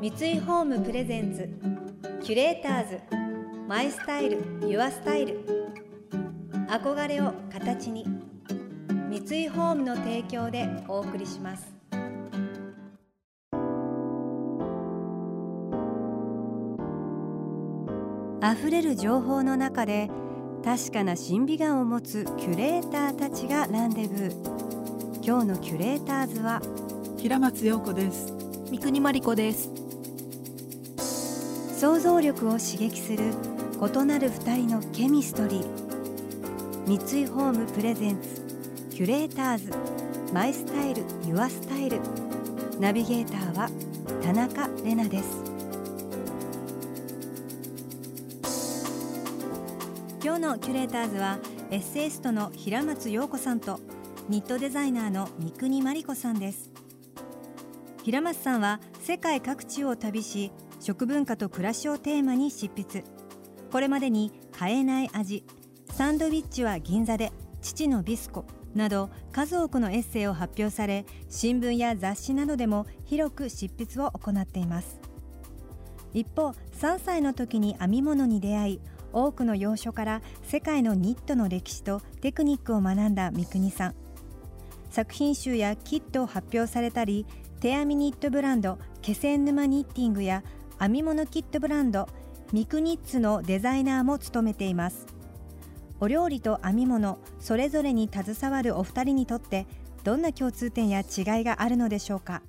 三井ホームプレゼンツキュレーターズマイスタイルユアスタイル。憧れを形に三井ホームの提供でお送りします。溢れる情報の中で確かな審美眼を持つキュレーターたちがランデブー。今日のキュレーターズは平松陽子です。三国真理子です想像力を刺激する異なる二人のケミストリー。三井ホームプレゼンツキュレーターズ。マイスタイルユアスタイル。ナビゲーターは田中れなです。今日のキュレーターズはエッセイストの平松陽子さんとニットデザイナーの三国真理子さんです。平松さんは世界各地を旅し食文化と暮らしをテーマに執筆。これまでに買えない味サンドウィッチは銀座で父のビスコなど数多くのエッセイを発表され新聞や雑誌などでも広く執筆を行っています。一方3歳の時に編み物に出会い多くの洋書から世界のニットの歴史とテクニックを学んだ三國さん。作品集やキットを発表されたり手編みニットブランド気仙沼ニッティングや編み物キットブランドミクニッツのデザイナーも務めています。お料理と編み物それぞれに携わるお二人にとってどんな共通点や違いがあるのでしょうか？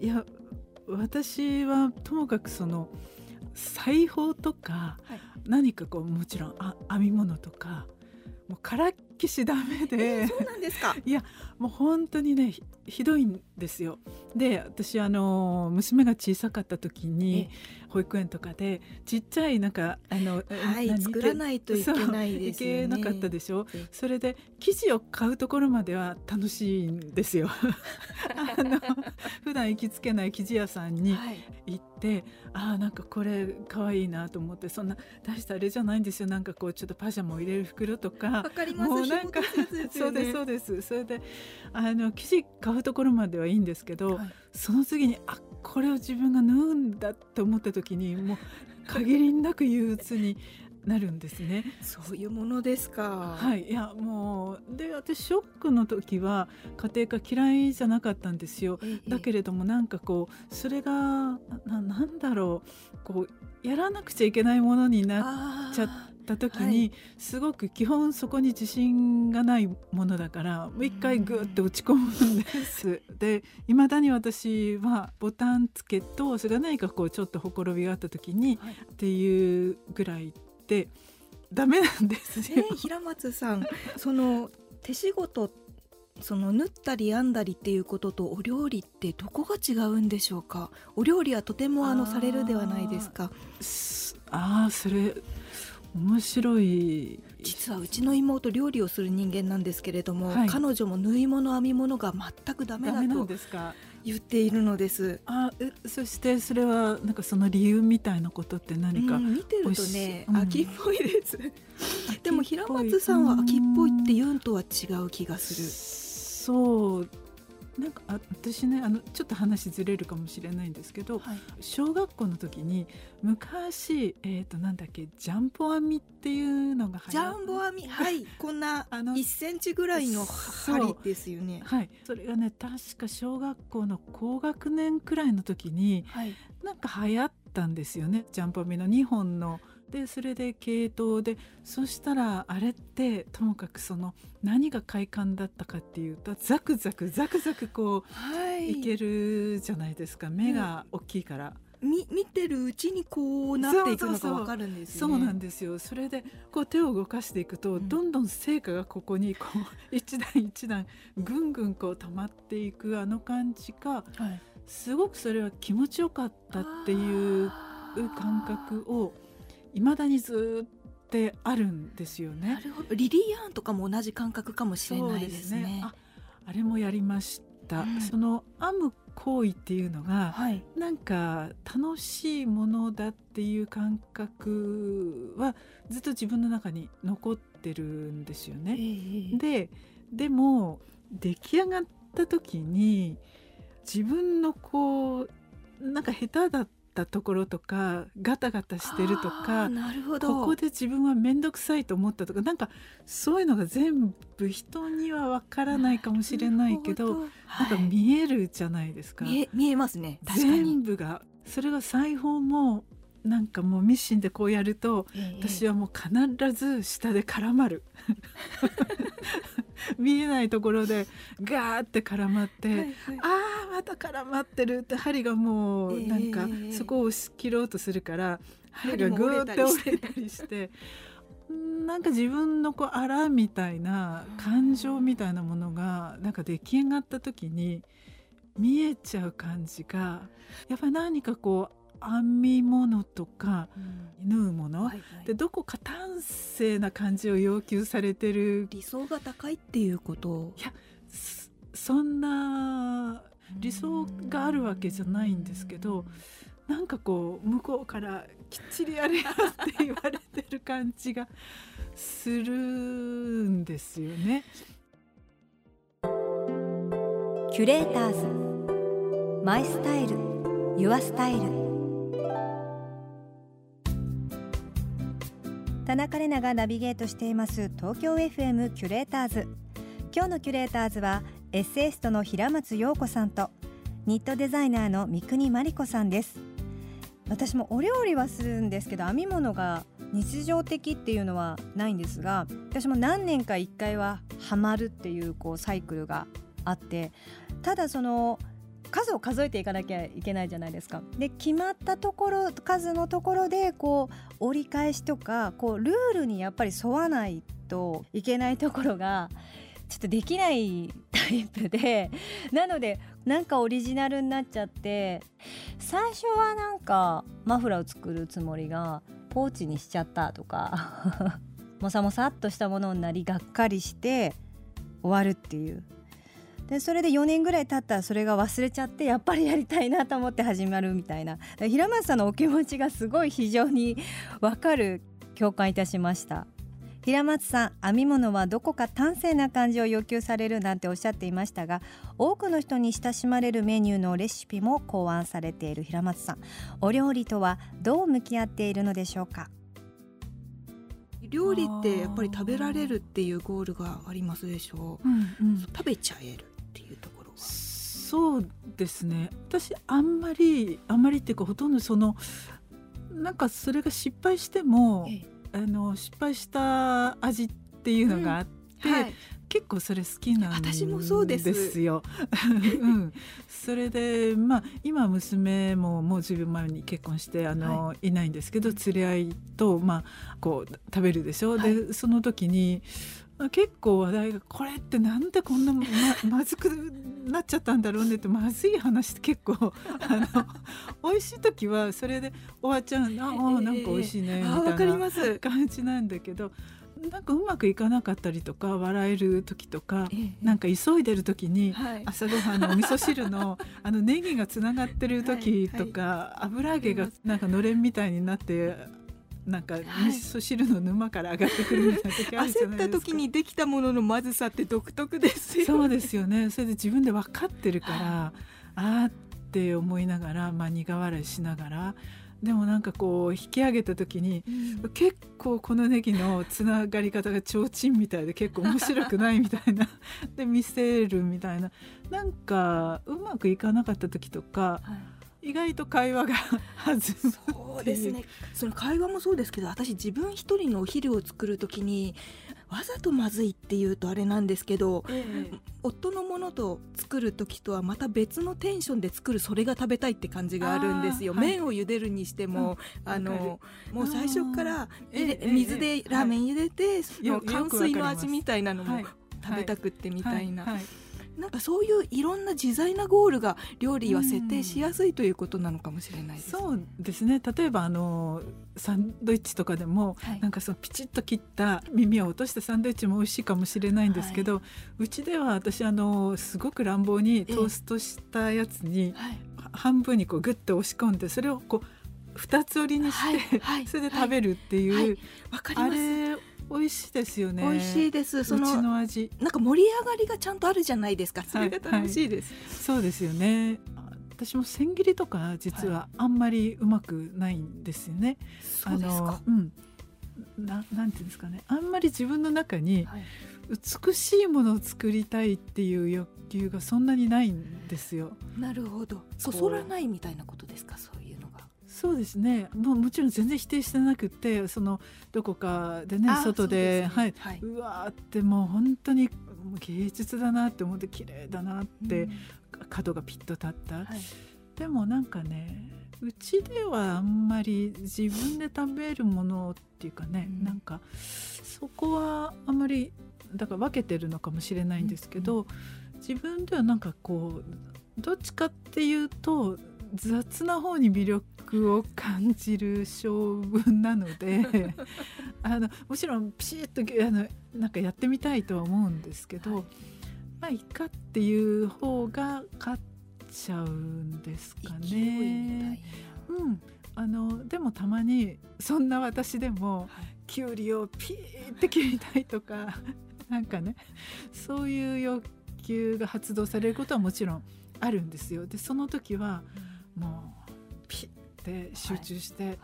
いや私はともかくその裁縫とか、はい、何かこうもちろんあ編み物とかもうからっきしダメで、えー、そうなんですか。いやもう本当にねひどいんですよ。で私あの娘が小さかった時に保育園とかでちっちゃいなんかあの、はい、作らないといけないですよね。いけなかったでしょ？それで生地を買うところまでは楽しいんですよ。あの普段行きつけない生地屋さんに行って、はい、ああなんかこれ可愛いなと思ってそんな出したあれじゃないんですよ。なんかこうちょっとパジャマを入れる袋とか。わかります。もうなんか、ね、そうですそうです。それであの生地買うところまではいいんですけど、はい、その次にあこれを自分が縫うんだと思った時にもう限りなく憂鬱になるんですね。そういうものですか。はい、いやもうで私ショックの時は家庭科嫌いじゃなかったんですよ。だけれどもなんかこうそれがななんだろうこうやらなくちゃいけないものになっちゃった時に、はい、すごく基本そこに自信がないものだからもう一回グーって落ち込むんです。でいまだに私はボタンつけとそれが何かこうちょっとほころびがあった時に、はい、っていうぐらいでダメなんですよ。平松さん その手仕事その縫ったり編んだりっていうこととお料理ってどこが違うんでしょうか？お料理はとてもあのされるではないですか？ああそれ面白い。実はうちの妹料理をする人間なんですけれども、はい、彼女も縫い物編み物が全くダメだと言っているのです。あそしてそれはなんかその理由みたいなことって何か、うん、見てるとね、うん、秋っぽいです。でも平松さんは秋っぽいって言うとは違う気がする、そうなんかあ私ねあのちょっと話ずれるかもしれないんですけど、はい、小学校の時に昔、えー、となんだっけジャンボ編みっていうのがジャンボ編みはい。こんなあの1センチぐらいの針ですよね。はい。それがね確か小学校の高学年くらいの時に、はい、なんか流行ったんですよね。ジャンボ編みの2本のでそれで系統でそしたらあれってともかくその何が快感だったかっていうとザクザクザクザクこう、はい、いけるじゃないですか。目が大きいから。み見てるうちにこうなっていくのがわかるんです、ね、そうなんですよ。それでこう手を動かしていくと、うん、どんどん成果がここにこう 一段一段ぐんぐんこう溜まっていくあの感じが、はい、すごくそれは気持ちよかったっていう感覚をいまだにずっとあるんですよね。なるほどリリー・アンとかも同じ感覚かもしれないですね。すねああれもやりました、うん、その編む行為っていうのが、はい、なんか楽しいものだっていう感覚はずっと自分の中に残ってるんですよね。えー、ででも出来上がった時に自分のこうなんか下手だったところとかガタガタしてるとかなるほど。ここで自分は面倒くさいと思ったとかなんかそういうのが全部人にはわからないかもしれないけどなんか見えるじゃないですか。見え見えますね。確か全に部が。それが裁縫もなんかもうミシンでこうやると私はもう必ず下で絡まる 見えないところでガーって絡まって、はいはい。あーまた絡まってるって針がもうええなんかええ。そこを押し切ろうとするから針が針もグーって。折れたりして折れたりしてなんか自分のこうあらみたいな感情みたいなものがなんか出来上がった時に見えちゃう感じがやっぱり何かこう編み物とか縫うもの、はいはい。でどこか端正な感じを要求されてる。理想が高いっていうこと。そそんな理想があるわけじゃないんですけどなんかこう向こうからきっちりやれよって言われてる感じがするんですよね。キュレーターズ。マイスタイル。ユアスタイル田中れながナビゲートしています。東京 FM キュレーターズ。今日のキュレーターズはエッセイストの平松陽子さんとニットデザイナーの三國真理子さんです。私もお料理はするんですけど編み物が日常的っていうのはないんですが私も何年か1回はハマるっていうこうサイクルがあってただその数を数えていかなきゃいけないじゃないですか。で決まったところ数のところでこう折り返しとかこうルールにやっぱり沿わないといけないところがちょっとできないタイプでなのでなんかオリジナルになっちゃって最初はなんかマフラーを作るつもりがポーチにしちゃったとかもさもさっとしたものになりがっかりして終わるっていうでそれで4年ぐらい経ったらそれが忘れちゃってやっぱりやりたいなと思って始まるみたいな。平松さんのお気持ちがすごい非常にわかる共感いたしました。平松さん編み物はどこか端正な感じを要求されるなんておっしゃっていましたが多くの人に親しまれるメニューのレシピも考案されている平松さん。お料理とはどう向き合っているのでしょうか？料理ってやっぱり食べられるっていうゴールがありますでしょう、うんうん。食べちゃえるそうですね。私あんまりあんまりっていうかほとんどそのなんかそれが失敗してもえあの失敗した味っていうのがあって、はい、結構それ好きなんです私もそうです。よ。うん、それでまあ今娘ももうずいぶん前に結婚してあの、い、ないんですけど連れ合いとまあこう食べるでしょ。はい。でその時にまあ結構話題がこれってなんでこんなままずくなっちゃったんだろうねってまずい話って結構 あの美味しい時はそれで終わっちゃうああなんか美味しいねみたいなります。感じなんだけどなんかうまくいかなかったりとか笑える時とかええなんか急いでる時にはい。朝ごはんのお味噌汁の あのネギがつながってる時とか油揚げがなんかのれんみたいになってなんか味噌汁の沼から上がってくるみたいな時あるじゃ焦ったないですか。時にできたもののまずさって独特ですよそうですよね。それで自分で分かってるからあーって思いながら、まあ、苦笑いしながらでもなんかこう引き上げた時にうん。結構このネギのつながり方が提灯みたいで結構面白くないみたいな。で見せるみたいな。なんかうまくいかなかった時とか意外と会話が弾むそうですね。その会話もそうですけど私自分一人のお昼を作る時にわざとまずいっていうとあれなんですけど夫のものと作る時とはまた別のテンションで作るそれが食べたいって感じがあるんですよ、はい。麺を茹でるにしても、あわのもう最初からえ水でラーメン茹でて、そのよよくわ乾水の味みたいなのもはい食べたくってみたいな、はいはいなんかそういういろんな自在なゴールが料理は設定しやすいということなのかもしれないです、そうですね。例えばあのサンドイッチとかでも、はい。なんかそのピチッと切った耳を落としたサンドイッチも美味しいかもしれないんですけど、うちでは私あのすごく乱暴にトーストしたやつに、はい。半分にこうグッと押し込んでそれをこう二つ折りにして、はい。はい。それで食べるっていう、はい。わかりあます。れ美味しいですよね。美味しいです。そのの味。なんか盛り上がりがちゃんとあるじゃないですか。それが楽しいです、はいはい、そうですよね。私も千切りとか実はあんまりうまくないんですよね、はい、あのうん。ななんていうんですかね。あんまり自分の中に美しいものを作りたいっていう欲求がそんなにないんですよ。なるほど。そそらないみたいなことですか？そういう。そうですね。もうもちろん全然否定してなくてそのどこかでね外で、ね、はい、はい、うわーってもう本当に芸術だなって思って綺麗だなって、うん、角がピッと立った、はい、でもなんかねうちではあんまり自分で食べるものっていうかね、うん、なんかそこはあんまりだから分けてるのかもしれないんですけど、うん、自分ではなんかこうどっちかっていうと雑な方に魅力を感じる性分なので あのもちろんピシッとあのなんかやってみたいとは思うんですけど、はい、まあいいかっていう方が勝っちゃうんですかね。うん、あのでもたまにそんな私でも、はい、きゅうりをピーって切りたいとか なんかねそういう欲求が発動されることはもちろんあるんですよ。でその時はもうピッて集中して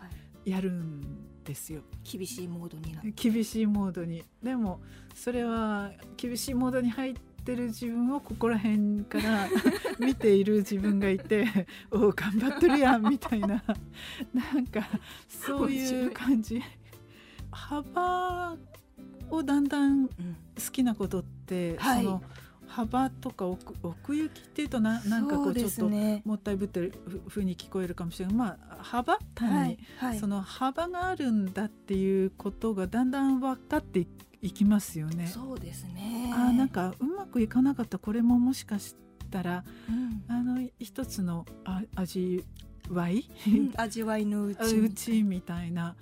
やるんですよ。はいはい、厳しいモードになって。厳しいモードに。でもそれは厳しいモードに入ってる自分をここら辺から 見ている自分がいて おお頑張ってるやんみたいな。なんかそういう感じ。幅をだんだん好きなことって、うん、その、幅とか奥奥行きっていうとななんかこうちょっともったいぶってるふうに聞こえるかもしれない。まあ幅？単に、はいはい、その幅があるんだっていうことがだんだん分かっていいきますよね。そうですね。あなんかうまくいかなかった。これももしかしたら、うん、あの一つのあ味わい、うん、味わいのうち。うちみたいな。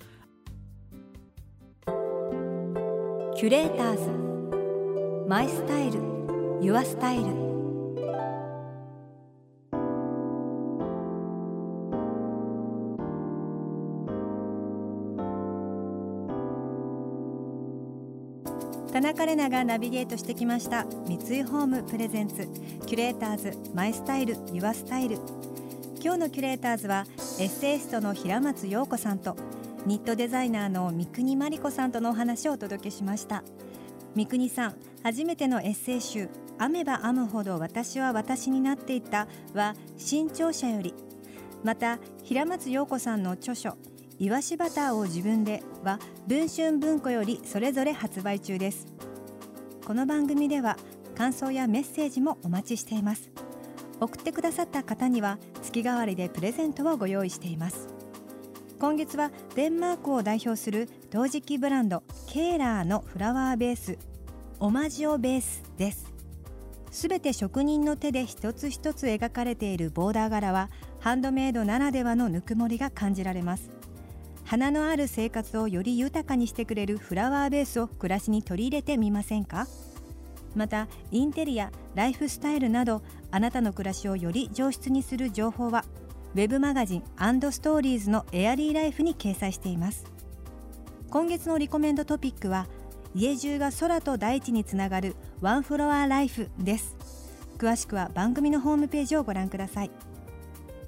キュレーターズ。マイスタイルユアスタイル田中れながナビゲートしてきました。三井ホームプレゼンツ。キュレーターズマイスタイルユアスタイル今日のキュレーターズはエッセイストの平松陽子さんとニットデザイナーの三國真理子さんとのお話をお届けしました。三國さん初めてのエッセイ集編めば編むほど私は私になっていったは新潮社より。また平松陽子さんの著書いわしバターを自分では文春文庫よりそれぞれ発売中です。この番組では感想やメッセージもお待ちしています。送ってくださった方には月替わりでプレゼントをご用意しています。今月はデンマークを代表する陶磁器ブランドケーラーのフラワーベースオマジオベースです。すべて職人の手で一つ一つ描かれているボーダー柄はハンドメイドならではのぬくもりが感じられます。花のある生活をより豊かにしてくれるフラワーベースを暮らしに取り入れてみませんか？またインテリアライフスタイルなどあなたの暮らしをより上質にする情報はウェブマガジンストーリーズのエアリーライフに掲載しています。今月のリコメンドトピックは家中が空と大地につながるワンフロアライフです。詳しくは番組のホームページをご覧ください。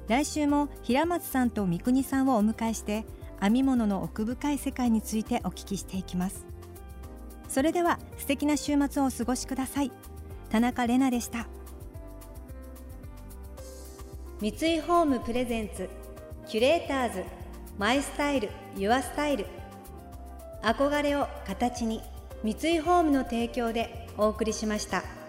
来週も平松さんと三國さんをお迎えして編み物の奥深い世界についてお聞きしていきます。それでは素敵な週末をお過ごしください。田中れなでした。三井ホームプレゼンツキュレーターズマイスタイルユアスタイル。憧れを形に。三井ホームの提供でお送りしました。